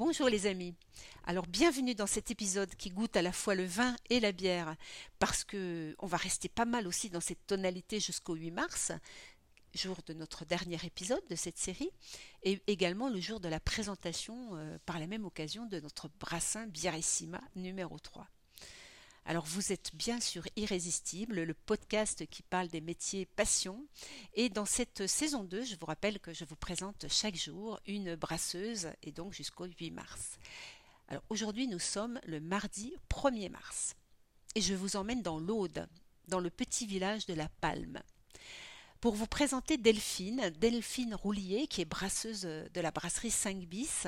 Bonjour les amis. Alors bienvenue dans cet épisode qui goûte à la fois le vin et la bière parce que on va rester pas mal aussi dans cette tonalité jusqu'au 8 mars, jour de notre dernier épisode de cette série et également le jour de la présentation euh, par la même occasion de notre brassin Bierissima numéro 3. Alors vous êtes bien sûr Irrésistible, le podcast qui parle des métiers passion. Et dans cette saison 2, je vous rappelle que je vous présente chaque jour une brasseuse et donc jusqu'au 8 mars. Alors aujourd'hui nous sommes le mardi 1er mars. Et je vous emmène dans l'Aude, dans le petit village de la Palme pour vous présenter Delphine, Delphine Roulier, qui est brasseuse de la brasserie 5 bis.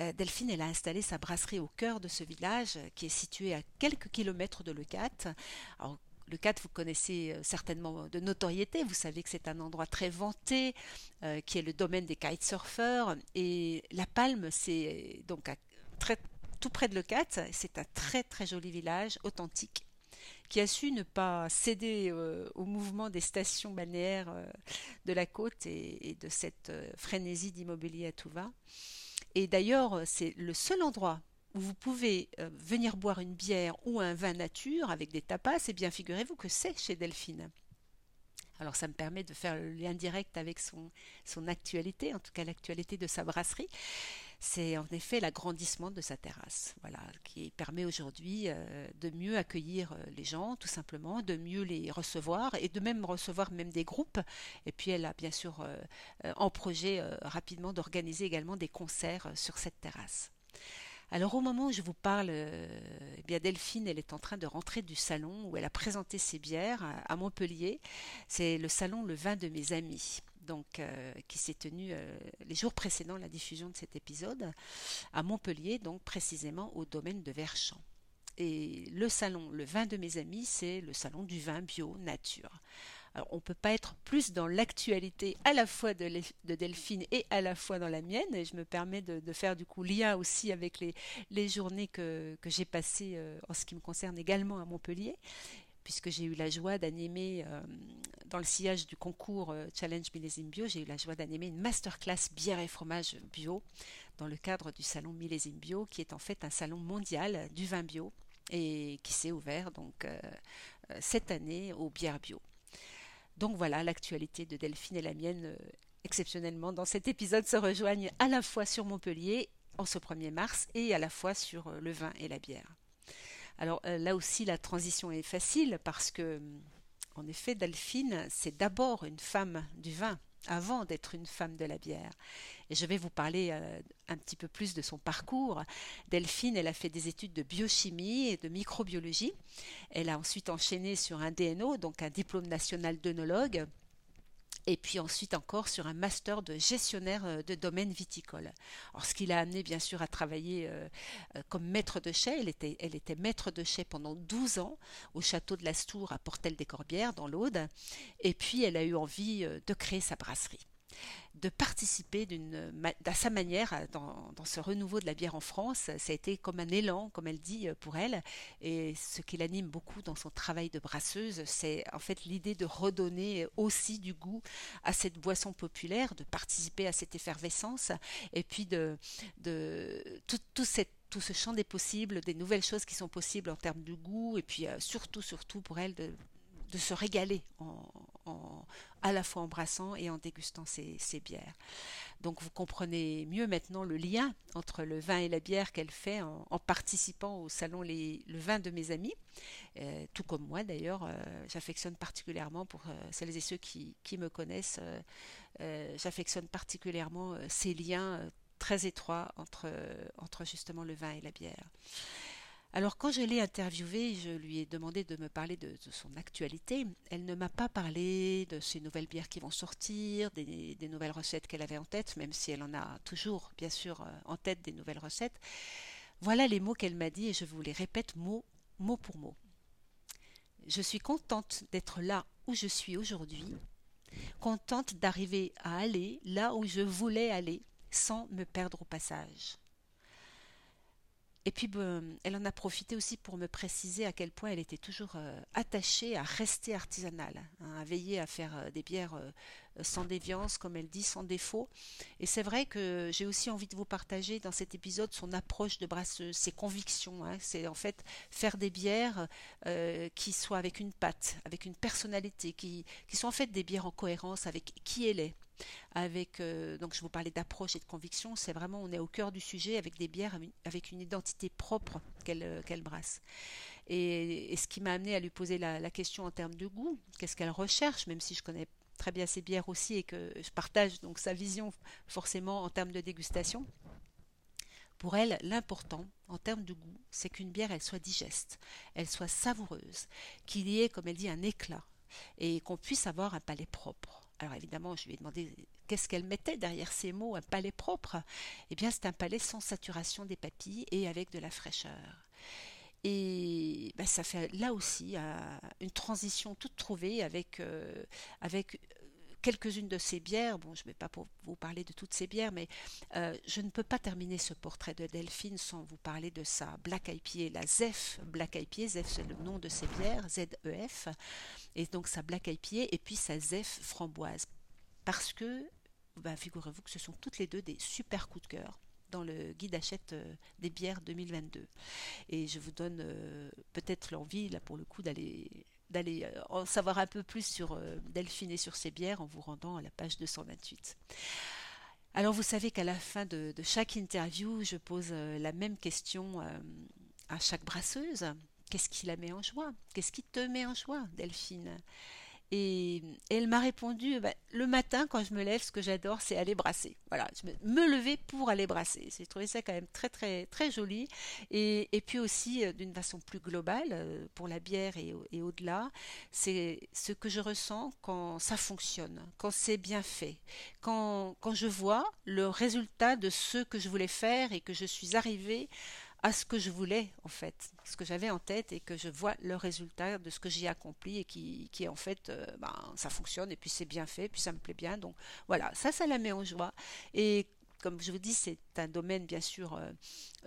Euh, Delphine, elle a installé sa brasserie au cœur de ce village qui est situé à quelques kilomètres de Leucate. Alors, Leucate, vous connaissez euh, certainement de notoriété. Vous savez que c'est un endroit très vanté, euh, qui est le domaine des kitesurfers. Et La Palme, c'est donc tout près de Leucate. C'est un très très joli village, authentique, qui a su ne pas céder au mouvement des stations balnéaires de la côte et de cette frénésie d'immobilier à tout va. Et d'ailleurs, c'est le seul endroit où vous pouvez euh, venir boire une bière ou un vin nature avec des tapas, et eh bien figurez-vous que c'est chez Delphine. Alors ça me permet de faire le lien direct avec son actualité, en tout cas l'actualité de sa brasserie c'est en effet l'agrandissement de sa terrasse, voilà, qui permet aujourd'hui euh, de mieux accueillir euh, les gens, tout simplement, de mieux les recevoir et de même recevoir même des groupes. Et puis elle a bien sûr euh, en projet rapidement d'organiser également des concerts sur cette terrasse. Alors au moment où je vous parle, eh bien Delphine, elle est en train de rentrer du salon où elle a présenté ses bières à Montpellier. C'est le salon Le Vin de mes amis donc, euh, qui s'est tenu euh, les jours précédant la diffusion de cet épisode à Montpellier, donc précisément au domaine de Verchamp. Et le salon, le vin de mes amis, c'est le salon du vin bio nature. Alors, on ne peut pas être plus dans l'actualité à la fois de, Delphine et à la fois dans la mienne, et je me permets de, faire du coup lien aussi avec les, journées que, j'ai passées euh, en ce qui me concerne également à Montpellier puisque j'ai eu la joie d'animer, dans le sillage du concours euh, Challenge Millésime Bio, j'ai eu la joie d'animer une masterclass bière et fromage bio dans le cadre du salon Millésime Bio, qui est en fait un salon mondial du vin bio et qui s'est ouvert donc euh, cette année aux bières bio. Donc voilà, l'actualité de Delphine et la mienne, exceptionnellement, dans cet épisode se rejoignent à la fois sur Montpellier en ce 1er mars et à la fois sur le vin et la bière. Alors euh, là aussi, la transition est facile parce que, en effet, Delphine, c'est d'abord une femme du vin avant d'être une femme de la bière. Et je vais vous parler euh, un petit peu plus de son parcours. Delphine, elle a fait des études de biochimie et de microbiologie. Elle a ensuite enchaîné sur un DNO, donc un diplôme national d'œnologue et puis ensuite encore sur un master de gestionnaire euh, de domaine viticole. Ce qui l'a amené bien sûr à travailler euh, euh, comme maître de chai. Elle était, maître de chai pendant 12 ans au château de l'Astour à Portel-des-Corbières dans l'Aude. Et puis elle a eu envie de créer sa brasserie de participer à sa manière dans, ce renouveau de la bière en France. Ça a été comme un élan, comme elle dit, pour elle. Et ce qui l'anime beaucoup dans son travail de brasseuse, c'est en fait l'idée de redonner aussi du goût à cette boisson populaire, de participer à cette effervescence, et puis de, tout ce champ des possibles, des nouvelles choses qui sont possibles en termes de goût, et puis euh, surtout, surtout pour elle de, de se régaler en, à la fois en brassant et en dégustant ces, bières. Donc vous comprenez mieux maintenant le lien entre le vin et la bière qu'elle fait en, participant au salon le vin de mes amis, euh, tout comme moi d'ailleurs, euh, j'affectionne particulièrement pour euh, celles et ceux qui, me connaissent, j'affectionne particulièrement ces liens très étroits entre justement le vin et la bière. Alors quand je l'ai interviewée, je lui ai demandé de me parler de, son actualité. Elle ne m'a pas parlé de ces nouvelles bières qui vont sortir, des, nouvelles recettes qu'elle avait en tête, même si elle en a toujours, bien sûr, euh, en tête des nouvelles recettes. Voilà les mots qu'elle m'a dit et je vous les répète mot, mot pour mot. Je suis contente d'être là où je suis aujourd'hui, contente d'arriver à aller là où je voulais aller sans me perdre au passage. Et puis, ben, elle en a profité aussi pour me préciser à quel point elle était toujours euh, attachée à rester artisanale, hein, à veiller à faire euh, des bières euh, sans déviance, comme elle dit, sans défaut. Et c'est vrai que j'ai aussi envie de vous partager dans cet épisode son approche de brasseuse, ses convictions. Hein. c'est en fait faire des bières qui soient avec une patte, avec une personnalité, qui, qui sont en fait des bières en cohérence avec qui elle est avec euh, donc je vous parlais d'approche et de conviction, c'est vraiment on est au cœur du sujet avec des bières avec une identité propre qu'elle euh, qu'elle brasse. Et, ce qui m'a amené à lui poser la, question en termes de goût, qu'est-ce qu'elle recherche, même si je connais très bien ses bières aussi et que je partage donc sa vision forcément en termes de dégustation. Pour elle, l'important en termes de goût, c'est qu'une bière elle soit digeste, elle soit savoureuse, qu'il y ait, comme elle dit, un éclat et qu'on puisse avoir un palais propre. Alors évidemment, je lui ai demandé qu'est-ce qu'elle mettait derrière ces mots, un palais propre. Eh bien, c'est un palais sans saturation des papilles et avec de la fraîcheur. Et ben, ça fait là aussi euh, une transition toute trouvée avec, euh, avec quelques-unes de ces bières. Bon, je ne vais pas vous parler de toutes ces bières, mais euh, je ne peux pas terminer ce portrait de Delphine sans vous parler de sa Black IPA, la ZEF Black IPA. ZEF, c'est le nom de ces bières, Z-E-F et donc sa Black IPA et puis sa Zef framboise. Parce que, bah, figurez-vous que ce sont toutes les deux des super coups de cœur dans le guide achète euh, des bières 2022. Et je vous donne euh, peut-être l'envie, là pour le coup, d'aller d'aller euh, en savoir un peu plus sur Delphine et sur ses bières en vous rendant à la page 228. Alors vous savez qu'à la fin de, de, chaque interview, je pose la même question à chaque brasseuse. Qu'est-ce qui la met en joie? Qu'est-ce qui te met en joie, Delphine? Et, elle m'a répondu bah, le matin quand je me lève, ce que j'adore, c'est aller brasser. Voilà, me, lever pour aller brasser. J'ai trouvé ça quand même très très très joli. Et, puis aussi euh, d'une façon plus globale euh, pour la bière et, et au-delà, c'est ce que je ressens quand ça fonctionne, quand c'est bien fait, quand quand je vois le résultat de ce que je voulais faire et que je suis arrivée à ce que je voulais en fait, ce que j'avais en tête et que je vois le résultat de ce que j'ai accompli et qui, qui en fait, euh, ben, ça fonctionne et puis c'est bien fait, puis ça me plaît bien. Donc voilà, ça, ça la met en joie. Et comme je vous dis, c'est un domaine bien sûr euh,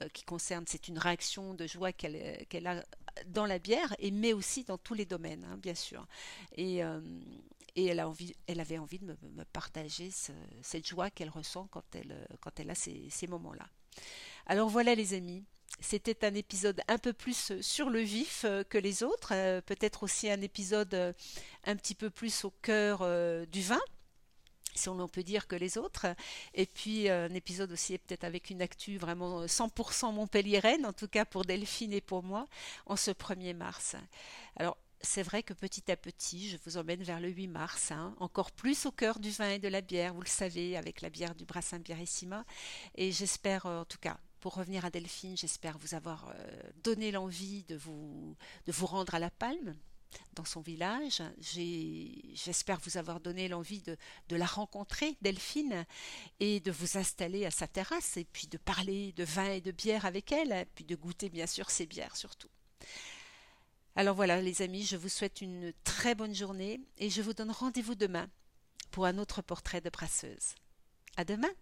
euh, qui concerne, c'est une réaction de joie qu'elle qu'elle a dans la bière, et mais aussi dans tous les domaines, hein, bien sûr. Et, et elle, a envie, elle avait envie de me, partager cette joie qu'elle ressent quand elle, quand elle a ces, ces moments-là. Alors voilà les amis, c'était un épisode un peu plus euh, sur le vif euh, que les autres, euh, peut-être aussi un épisode un petit peu plus au cœur du vin, si on peut dire que les autres, et puis un épisode aussi peut-être avec une actu vraiment 100% montpelliéraine, en tout cas pour Delphine et pour moi, en ce 1er mars. Alors c'est vrai que petit à petit, je vous emmène vers le 8 mars, hein, encore plus au cœur du vin et de la bière, vous le savez, avec la bière du Brassin Bierissima. Et j'espère, en tout cas, pour revenir à Delphine, j'espère vous avoir euh, donné l'envie de vous, de vous rendre à La Palme dans son village. J'espère vous avoir donné l'envie de, la rencontrer, Delphine, et de vous installer à sa terrasse, et puis de parler de vin et de bière avec elle, et puis de goûter bien sûr ses bières surtout. Alors voilà les amis, je vous souhaite une très bonne journée, et je vous donne rendez-vous demain pour un autre portrait de brasseuse. À demain